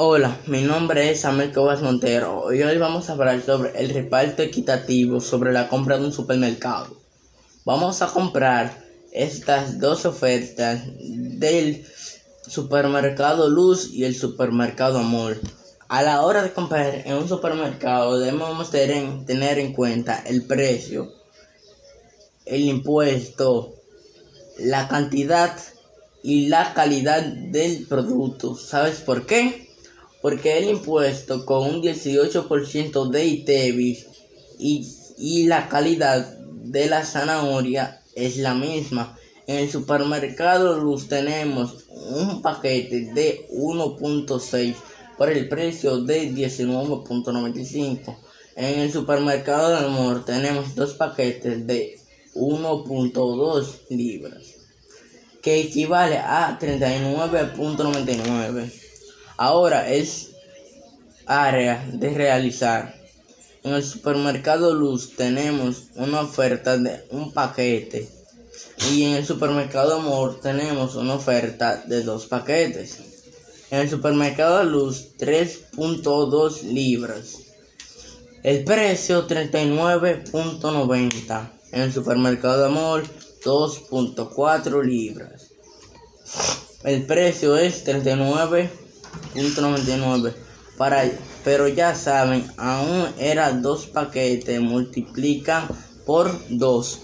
Hola, mi nombre es Samuel Cobas Montero y hoy vamos a hablar sobre el reparto equitativo sobre la compra de un supermercado. Vamos a comprar estas dos ofertas del supermercado Luz y el supermercado Amor. A la hora de comprar en un supermercado debemos tener en cuenta el precio, el impuesto, la cantidad y la calidad del producto. ¿Sabes por qué? Porque el impuesto con un 18% de ITEVIS y, y la calidad de la zanahoria es la misma. En el supermercado Luz tenemos un paquete de 1.6 por el precio de 19.95. En el supermercado del amor tenemos dos paquetes de 1.2 libras, que equivale a 39.99. Ahora es área de realizar. En el supermercado Luz tenemos una oferta de un paquete y en el supermercado Amor tenemos una oferta de dos paquetes. En el supermercado Luz 3.2 libras. El precio 39.90. En el supermercado Amor 2.4 libras. El precio es 39 .99 para pero ya saben aún era dos paquetes multiplican por dos